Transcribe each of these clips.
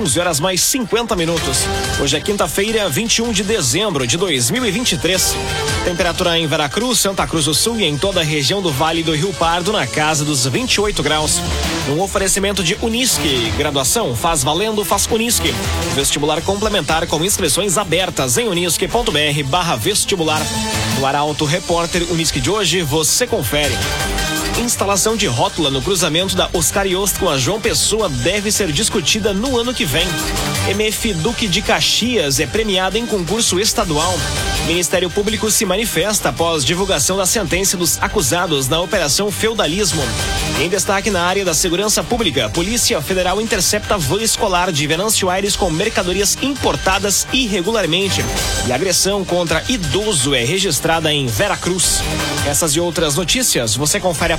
11 horas mais 50 minutos. Hoje é quinta-feira, 21 de dezembro de 2023. Temperatura em Veracruz, Santa Cruz do Sul e em toda a região do Vale do Rio Pardo na casa dos 28 graus. Um oferecimento de Unisque. Graduação faz valendo, faz Unisque. Vestibular complementar com inscrições abertas em unisque.br barra vestibular. No Arauto Repórter Unisque de hoje, você confere. Instalação de rótula no cruzamento da Oscar Yost com a João Pessoa deve ser discutida no ano que vem. MF Duque de Caxias é premiada em concurso estadual. Ministério Público se manifesta após divulgação da sentença dos acusados na Operação Feudalismo. Em destaque na área da segurança pública, Polícia Federal intercepta van escolar de Venâncio Aires com mercadorias importadas irregularmente. E agressão contra idoso é registrada em Veracruz. Essas e outras notícias você confere a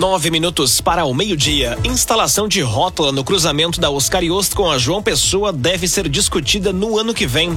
Nove minutos para o meio-dia. Instalação de rótula no cruzamento da Oscar Yost com a João Pessoa deve ser discutida no ano que vem.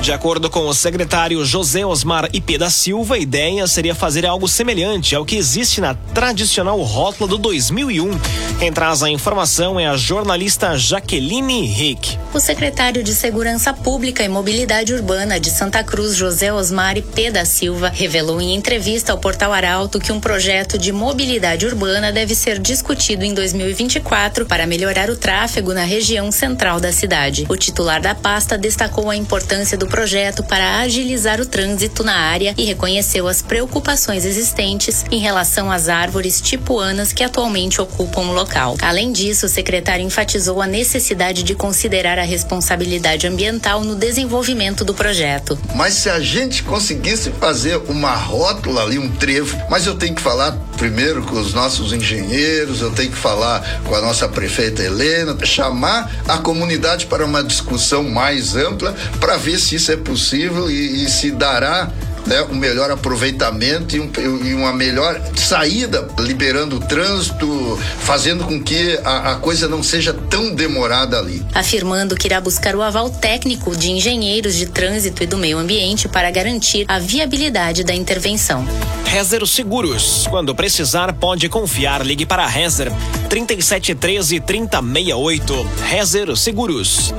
De acordo com o secretário José Osmar IP da Silva, a ideia seria fazer algo semelhante ao que existe na tradicional rótula do 2001. Quem traz a informação é a jornalista Jaqueline Rick. O secretário de Segurança Pública e Mobilidade Urbana de Santa Cruz, José Osmar IP da Silva, revelou em entrevista ao Portal Arauto que um projeto de mobilidade urbana urbana deve ser discutido em 2024 para melhorar o tráfego na região central da cidade. O titular da pasta destacou a importância do projeto para agilizar o trânsito na área e reconheceu as preocupações existentes em relação às árvores tipuanas que atualmente ocupam o local. Além disso, o secretário enfatizou a necessidade de considerar a responsabilidade ambiental no desenvolvimento do projeto. Mas se a gente conseguisse fazer uma rótula ali, um trevo, mas eu tenho que falar primeiro com os nossos nossos engenheiros, eu tenho que falar com a nossa prefeita Helena, chamar a comunidade para uma discussão mais ampla para ver se isso é possível e, e se dará né, um melhor aproveitamento e, um, e, uma melhor saída, liberando o trânsito, fazendo com que a, a, coisa não seja tão demorada ali. Afirmando que irá buscar o aval técnico de engenheiros de trânsito e do meio ambiente para garantir a viabilidade da intervenção. Rezer Seguros. Quando precisar, pode confiar. Ligue para a Rezer 3713 3068. Rezer Seguros.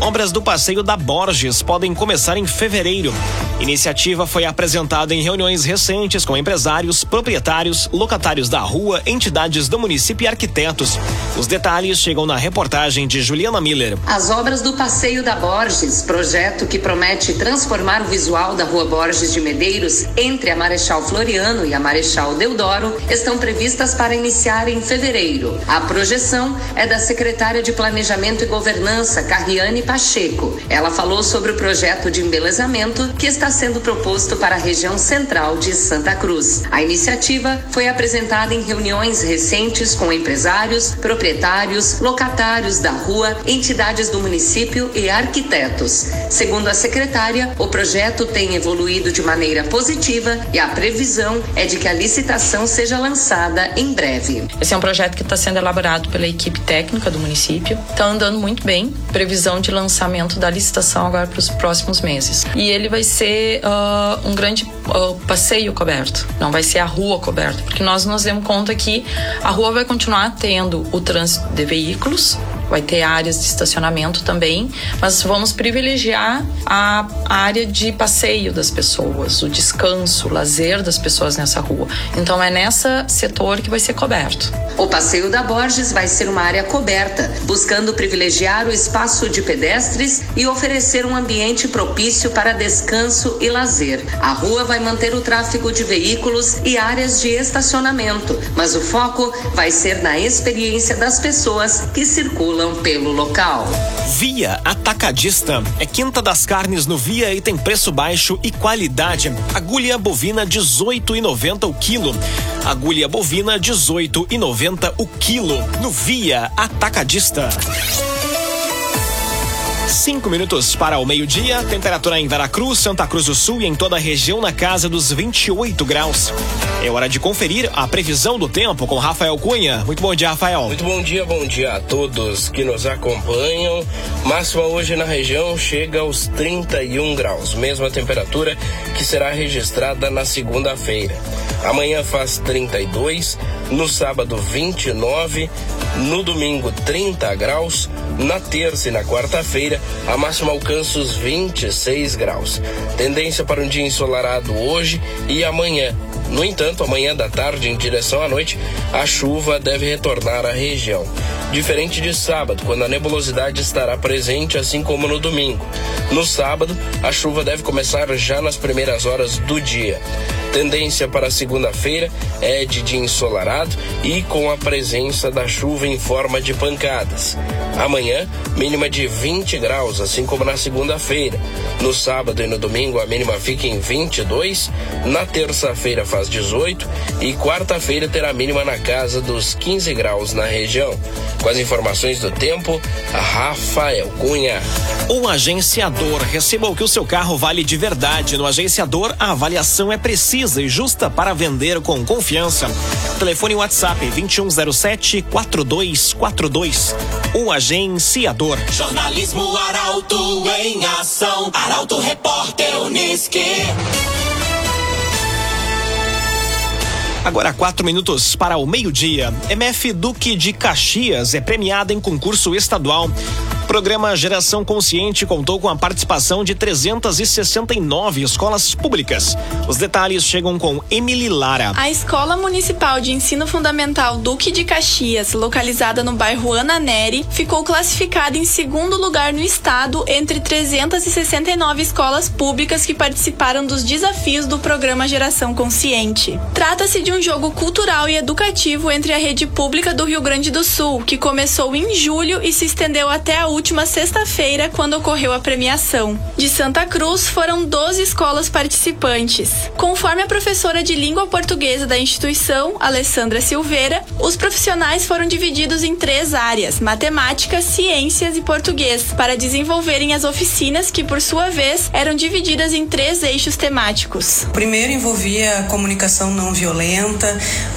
Obras do Passeio da Borges podem começar em fevereiro. Iniciativa foi apresentada em reuniões recentes com empresários, proprietários, locatários da rua, entidades do município e arquitetos. Os detalhes chegam na reportagem de Juliana Miller. As obras do Passeio da Borges, projeto que promete transformar o visual da Rua Borges de Medeiros entre a Marechal Floriano e a Marechal Deodoro, estão previstas para iniciar em fevereiro. A projeção é da secretária de Planejamento e Governança, Carriane Pacheco. Ela falou sobre o projeto de embelezamento que está sendo proposto para a região central de Santa Cruz. A iniciativa foi apresentada em reuniões recentes com empresários, proprietários, locatários da rua, entidades do município e arquitetos. Segundo a secretária, o projeto tem evoluído de maneira positiva e a previsão é de que a licitação seja lançada em breve. Esse é um projeto que está sendo elaborado pela equipe técnica do município. Está andando muito bem. Previsão de lançamento da licitação agora para os próximos meses. E ele vai ser uh, um grande uh, passeio coberto, não vai ser a rua coberta, porque nós nos demos conta que a rua vai continuar tendo o trânsito de veículos, vai ter áreas de estacionamento também, mas vamos privilegiar a área de passeio das pessoas, o descanso, o lazer das pessoas nessa rua. Então é nessa setor que vai ser coberto. O passeio da Borges vai ser uma área coberta, buscando privilegiar o espaço de pedestres e oferecer um ambiente propício para descanso e lazer. A rua vai manter o tráfego de veículos e áreas de estacionamento, mas o foco vai ser na experiência das pessoas que circulam circulam pelo local. Via Atacadista é quinta das carnes no Via e tem preço baixo e qualidade. Agulha bovina 18,90 o quilo. Agulha bovina 18,90 o quilo no Via Atacadista. Cinco minutos para o meio-dia, temperatura em Veracruz, Santa Cruz do Sul e em toda a região na casa dos 28 graus. É hora de conferir a previsão do tempo com Rafael Cunha. Muito bom dia, Rafael. Muito bom dia, bom dia a todos que nos acompanham. Máxima hoje na região chega aos 31 graus, mesma temperatura que será registrada na segunda-feira. Amanhã faz 32, no sábado 29, no domingo 30 graus, na terça e na quarta-feira a máxima alcança os 26 graus. Tendência para um dia ensolarado hoje e amanhã. No entanto, amanhã da tarde, em direção à noite, a chuva deve retornar à região. Diferente de sábado, quando a nebulosidade estará presente, assim como no domingo. No sábado, a chuva deve começar já nas primeiras horas do dia. Tendência para segunda-feira é de dia ensolarado e com a presença da chuva em forma de pancadas. Amanhã, mínima de 20 graus, assim como na segunda-feira. No sábado e no domingo, a mínima fica em 22. Na terça-feira faz 18 e quarta-feira terá mínima na casa dos 15 graus na região. Com as informações do tempo, Rafael Cunha. O agenciador receba o que o seu carro vale de verdade. No agenciador, a avaliação é precisa e justa para vender com confiança. Telefone WhatsApp 2107 4242. O agenciador. Jornalismo Arauto em ação. Arauto Repórter Uniski. Agora quatro minutos para o meio-dia. MF Duque de Caxias é premiada em concurso estadual. Programa Geração Consciente contou com a participação de 369 escolas públicas. Os detalhes chegam com Emily Lara. A Escola Municipal de Ensino Fundamental Duque de Caxias, localizada no bairro Ana Neri, ficou classificada em segundo lugar no estado entre 369 escolas públicas que participaram dos desafios do programa Geração Consciente. Trata-se de um jogo cultural e educativo entre a rede pública do Rio Grande do Sul, que começou em julho e se estendeu até a última sexta-feira, quando ocorreu a premiação. De Santa Cruz, foram 12 escolas participantes. Conforme a professora de língua portuguesa da instituição, Alessandra Silveira, os profissionais foram divididos em três áreas: matemática, ciências e português, para desenvolverem as oficinas que, por sua vez, eram divididas em três eixos temáticos. O primeiro envolvia comunicação não violenta,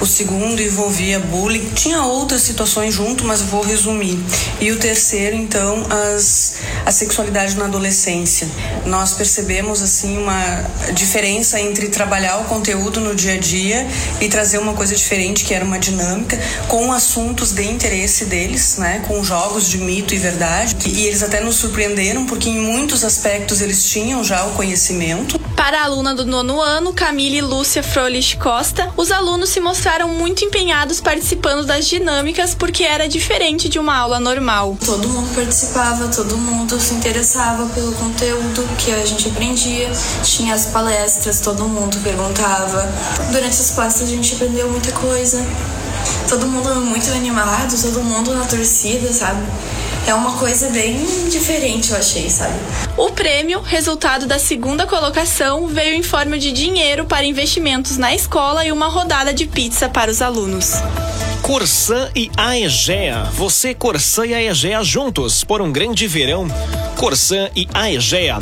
o segundo envolvia bullying. Tinha outras situações junto, mas vou resumir. E o terceiro, então, as, a sexualidade na adolescência. Nós percebemos assim uma diferença entre trabalhar o conteúdo no dia a dia e trazer uma coisa diferente, que era uma dinâmica, com assuntos de interesse deles, né, com jogos de mito e verdade. E eles até nos surpreenderam porque em muitos aspectos eles tinham já o conhecimento. Para a aluna do nono ano, Camille Lúcia Frolich Costa, os alunos se mostraram muito empenhados participando das dinâmicas porque era diferente de uma aula normal. Todo mundo participava, todo mundo se interessava pelo conteúdo que a gente aprendia. Tinha as palestras, todo mundo perguntava. Durante as palestras a gente aprendeu muita coisa. Todo mundo muito animado, todo mundo na torcida, sabe? É uma coisa bem diferente, eu achei, sabe? O prêmio, resultado da segunda colocação, veio em forma de dinheiro para investimentos na escola e uma rodada de pizza para os alunos. Corsã e Aegea. Você, Corsã e Aegea juntos por um grande verão. Corsã e Aegea.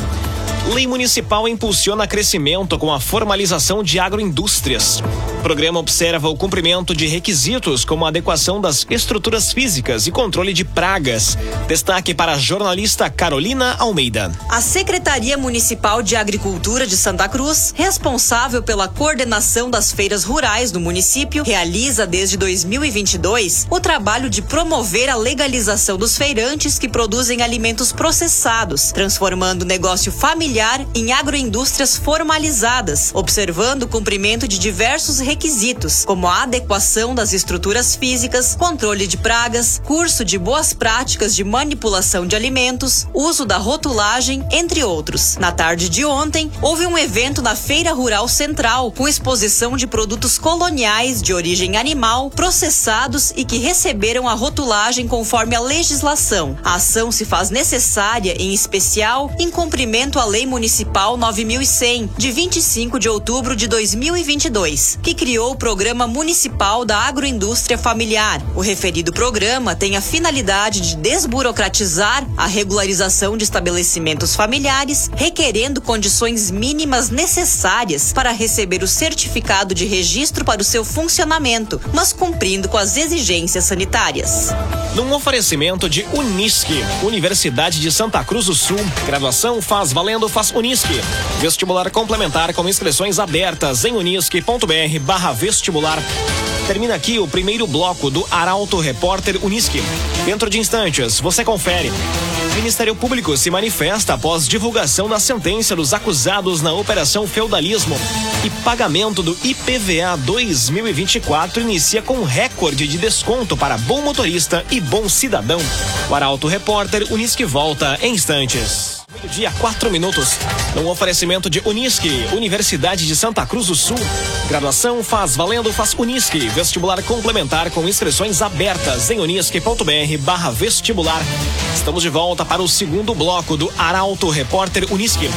Lei Municipal impulsiona crescimento com a formalização de agroindústrias. O programa observa o cumprimento de requisitos como adequação das estruturas físicas e controle de pragas. Destaque para a jornalista Carolina Almeida. A Secretaria Municipal de Agricultura de Santa Cruz, responsável pela coordenação das feiras rurais do município, realiza desde 2022 o trabalho de promover a legalização dos feirantes que produzem alimentos processados, transformando o negócio familiar em agroindústrias formalizadas, observando o cumprimento de diversos requisitos, como a adequação das estruturas físicas, controle de pragas, curso de boas práticas de manipulação de alimentos, uso da rotulagem, entre outros. Na tarde de ontem, houve um evento na Feira Rural Central com exposição de produtos coloniais de origem animal, processados e que receberam a rotulagem conforme a legislação. A ação se faz necessária, em especial, em cumprimento à lei Lei Municipal 9100, de 25 de outubro de 2022, que criou o Programa Municipal da Agroindústria Familiar. O referido programa tem a finalidade de desburocratizar a regularização de estabelecimentos familiares, requerendo condições mínimas necessárias para receber o certificado de registro para o seu funcionamento, mas cumprindo com as exigências sanitárias. Num oferecimento de Unisque, Universidade de Santa Cruz do Sul. Graduação faz valendo, faz Unisque. Vestibular complementar com inscrições abertas em unisque.br barra vestibular. Termina aqui o primeiro bloco do Arauto Repórter Unisque. Dentro de instantes, você confere. Ministério Público se manifesta após divulgação da sentença dos acusados na Operação Feudalismo. E pagamento do IPVA 2024 inicia com recorde de desconto para bom motorista e bom cidadão. O Arauto Repórter Unisque volta em instantes. Meio-dia, quatro minutos. Um oferecimento de Unisque, Universidade de Santa Cruz do Sul. Graduação faz valendo, faz Unisque. Vestibular complementar com inscrições abertas em unisque.br barra vestibular. Estamos de volta para o segundo bloco do Arauto Repórter Unisque.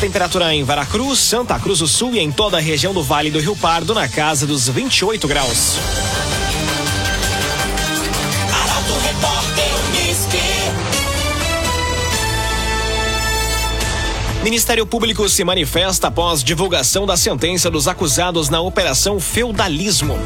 Temperatura em Veracruz, Santa Cruz do Sul e em toda a região do Vale do Rio Pardo na casa dos 28 graus. Ministério Público se manifesta após divulgação da sentença dos acusados na Operação Feudalismo.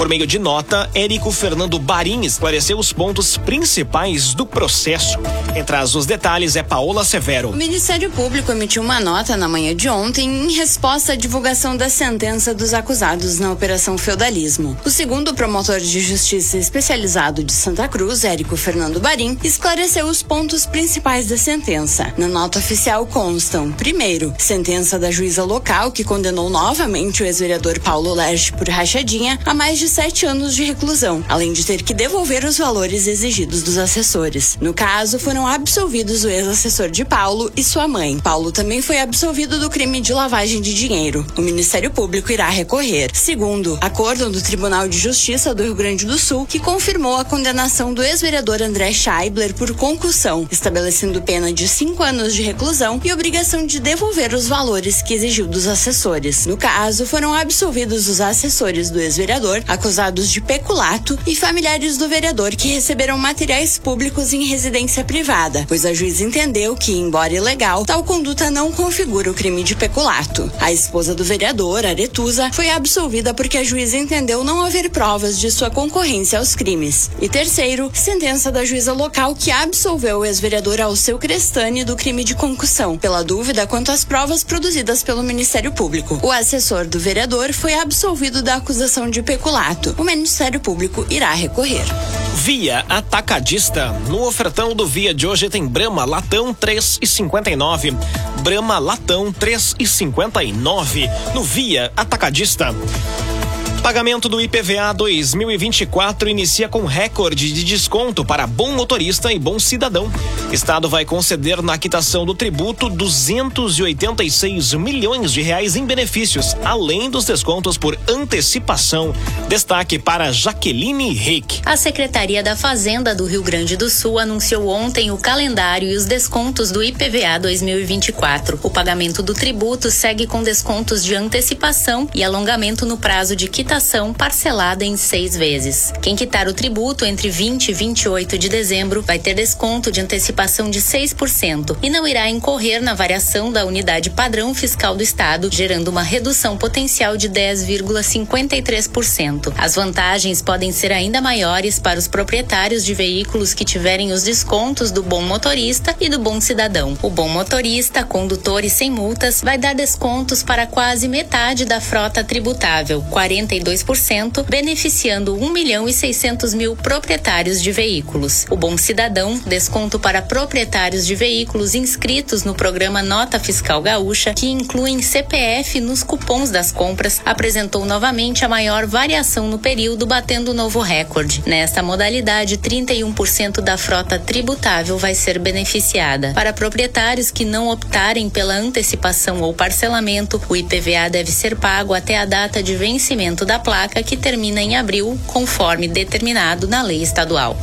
Por meio de nota, Érico Fernando Barim esclareceu os pontos principais do processo. Quem traz os detalhes é Paola Severo. O Ministério Público emitiu uma nota na manhã de ontem em resposta à divulgação da sentença dos acusados na Operação Feudalismo. O segundo promotor de justiça especializado de Santa Cruz, Érico Fernando Barim, esclareceu os pontos principais da sentença. Na nota oficial constam, primeiro, sentença da juíza local que condenou novamente o ex-vereador Paulo Lerche por rachadinha a mais de sete anos de reclusão, além de ter que devolver os valores exigidos dos assessores. No caso, foram absolvidos o ex-assessor de Paulo e sua mãe. Paulo também foi absolvido do crime de lavagem de dinheiro. O Ministério Público irá recorrer. Segundo, acordo do Tribunal de Justiça do Rio Grande do Sul que confirmou a condenação do ex-vereador André Scheibler por concussão, estabelecendo pena de cinco anos de reclusão e obrigação de devolver os valores que exigiu dos assessores. No caso, foram absolvidos os assessores do ex-vereador, acusados de peculato, e familiares do vereador que receberam materiais públicos em residência privada, pois a juiz entendeu que, embora ilegal, tal conduta não configura o crime de peculato. A esposa do vereador, Aretusa, foi absolvida porque a juíza entendeu não haver provas de sua concorrência aos crimes. E terceiro, sentença da juíza local que absolveu o ex-vereador Alceu Crestani do crime de concussão, pela dúvida quanto às provas produzidas pelo Ministério Público. O assessor do vereador foi absolvido da acusação de peculato. O Ministério Público irá recorrer. Via Atacadista. No ofertão do Via de hoje tem Brama Latão 3,59. Brama Latão 3,59. No Via Atacadista. Pagamento do IPVA 2024 inicia com recorde de desconto para bom motorista e bom cidadão. Estado vai conceder na quitação do tributo 286 milhões de reais em benefícios, além dos descontos por antecipação. Destaque para Jaqueline Rick. A Secretaria da Fazenda do Rio Grande do Sul anunciou ontem o calendário e os descontos do IPVA 2024. O pagamento do tributo segue com descontos de antecipação e alongamento no prazo de quitação quitação parcelada em seis vezes. Quem quitar o tributo entre 20 e 28 de dezembro vai ter desconto de antecipação de 6% e não irá incorrer na variação da unidade padrão fiscal do Estado, gerando uma redução potencial de 10,53%. As vantagens podem ser ainda maiores para os proprietários de veículos que tiverem os descontos do bom motorista e do bom cidadão. O bom motorista, condutor e sem multas, vai dar descontos para quase metade da frota tributável, 42 42%, beneficiando 1 milhão e 600 mil proprietários de veículos. O Bom Cidadão, desconto para proprietários de veículos inscritos no programa Nota Fiscal Gaúcha, que incluem CPF nos cupons das compras, apresentou novamente a maior variação no período, batendo novo recorde. Nesta modalidade, 31% da frota tributável vai ser beneficiada. Para proprietários que não optarem pela antecipação ou parcelamento, o IPVA deve ser pago até a data de vencimento da placa que termina em abril, conforme determinado na lei estadual.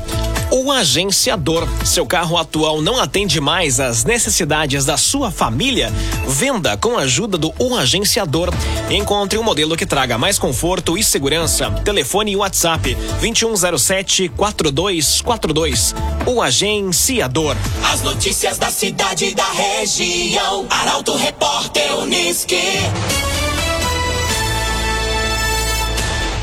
O agenciador. Seu carro atual não atende mais às necessidades da sua família? Venda com a ajuda do O Agenciador. Encontre um modelo que traga mais conforto e segurança. Telefone e WhatsApp 2107 4242. O Agenciador. As notícias da cidade e da região. Arauto Repórter Uniski.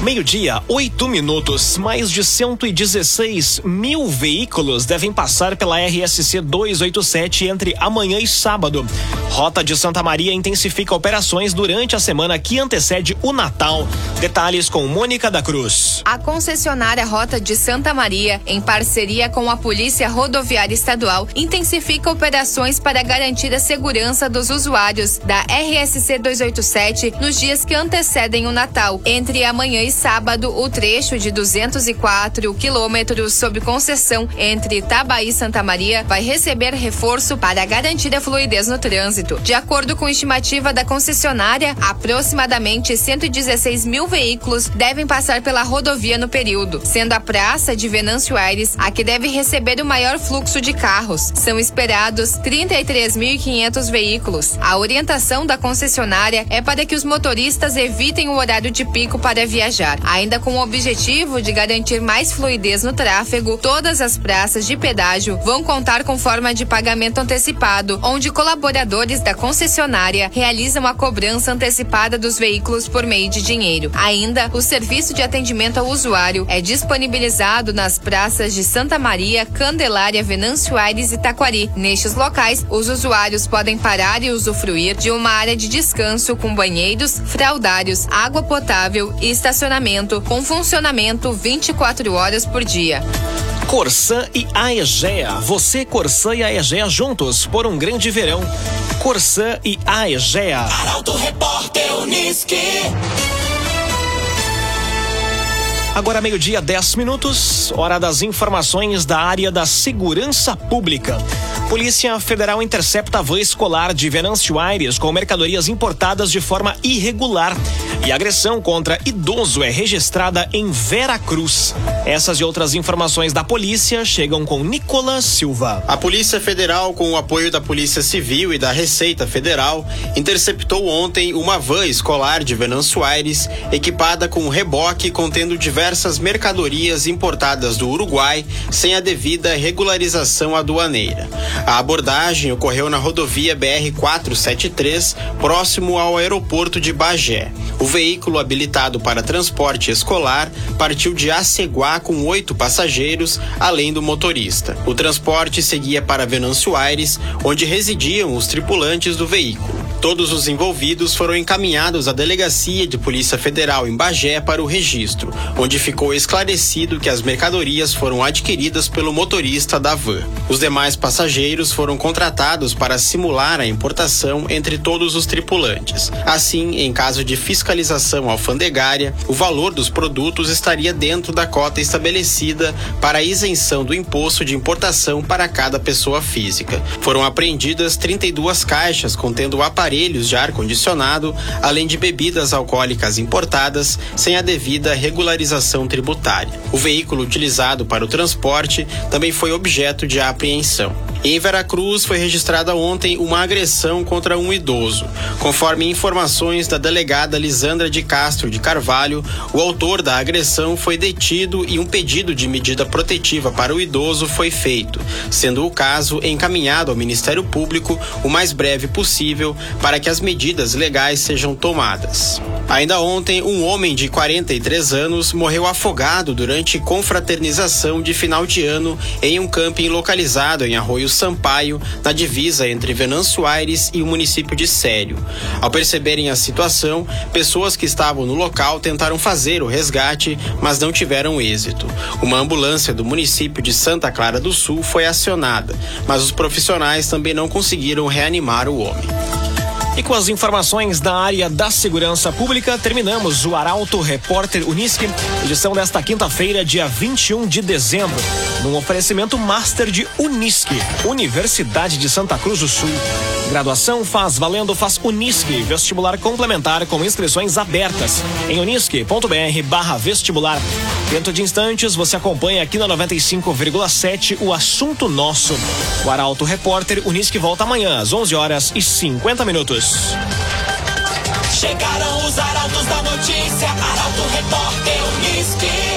Meio-dia, oito minutos. Mais de 116 mil veículos devem passar pela RSC 287 entre amanhã e sábado. Rota de Santa Maria intensifica operações durante a semana que antecede o Natal. Detalhes com Mônica da Cruz. A concessionária Rota de Santa Maria, em parceria com a Polícia Rodoviária Estadual, intensifica operações para garantir a segurança dos usuários da RSC 287 nos dias que antecedem o Natal, entre amanhã e sábado, o trecho de 204 quilômetros sob concessão entre Itabaí e Santa Maria vai receber reforço para garantir a fluidez no trânsito. De acordo com estimativa da concessionária, aproximadamente 116 mil veículos devem passar pela rodovia no período, sendo a praça de Venâncio Aires a que deve receber o maior fluxo de carros. São esperados 33.500 veículos. A orientação da concessionária é para que os motoristas evitem o horário de pico para viajar. Ainda com o objetivo de garantir mais fluidez no tráfego, todas as praças de pedágio vão contar com forma de pagamento antecipado, onde colaboradores da concessionária realizam a cobrança antecipada dos veículos por meio de dinheiro. Ainda, o serviço de atendimento ao usuário é disponibilizado nas praças de Santa Maria, Candelária, Venâncio Aires e Taquari. Nestes locais, os usuários podem parar e usufruir de uma área de descanso com banheiros, fraldários, água potável e estacionamento com funcionamento 24 horas por dia. Corsã e Aegea. Você, Corsã e Aegea juntos por um grande verão. Corsã e Aegea. Arauto Repórter Uniski. Agora meio-dia, 10 minutos, hora das informações da área da segurança pública. Polícia Federal intercepta a van escolar de Venâncio Aires com mercadorias importadas de forma irregular. E agressão contra idoso é registrada em Vera Cruz. Essas e outras informações da polícia chegam com Nicolas Silva. A Polícia Federal, com o apoio da Polícia Civil e da Receita Federal, interceptou ontem uma van escolar de Venâncio Aires, equipada com um reboque contendo diversas mercadorias importadas do Uruguai sem a devida regularização aduaneira. A abordagem ocorreu na rodovia BR-473, próximo ao aeroporto de Bagé. O veículo habilitado para transporte escolar partiu de Aceguá com oito passageiros, além do motorista. O transporte seguia para Venâncio Aires, onde residiam os tripulantes do veículo. Todos os envolvidos foram encaminhados à Delegacia de Polícia Federal em Bagé para o registro, onde ficou esclarecido que as mercadorias foram adquiridas pelo motorista da van. Os demais passageiros foram contratados para simular a importação entre todos os tripulantes. Assim, em caso de fiscalização alfandegária, o valor dos produtos estaria dentro da cota estabelecida para isenção do imposto de importação para cada pessoa física. Foram apreendidas 32 caixas contendo aparelhos de ar-condicionado, além de bebidas alcoólicas importadas sem a devida regularização tributária. O veículo utilizado para o transporte também foi objeto de apreensão. Em Veracruz foi registrada ontem uma agressão contra um idoso. Conforme informações da delegada Lisandra de Castro de Carvalho, o autor da agressão foi detido e um pedido de medida protetiva para o idoso foi feito, sendo o caso encaminhado ao Ministério Público o mais breve possível para que as medidas legais sejam tomadas. Ainda ontem, um homem de 43 anos morreu afogado durante confraternização de final de ano em um camping localizado em Arroio Sampaio, na divisa entre Venâncio Aires e o município de Sério. Ao perceberem a situação, pessoas que estavam no local tentaram fazer o resgate, mas não tiveram êxito. Uma ambulância do município de Santa Clara do Sul foi acionada, mas os profissionais também não conseguiram reanimar o homem. E com as informações da área da segurança pública, terminamos o Arauto Repórter Unisque, edição desta quinta-feira, dia 21 de dezembro. Num oferecimento master de Unisque, Universidade de Santa Cruz do Sul. Graduação faz valendo faz Unisque, vestibular complementar com inscrições abertas em unisque.br/barra vestibular. Dentro de instantes você acompanha aqui na 95,7 o assunto nosso. O Arauto Repórter Unisque volta amanhã às 11 horas e 50 minutos. Chegaram os arautos da notícia, Arauto Repórter Unisque.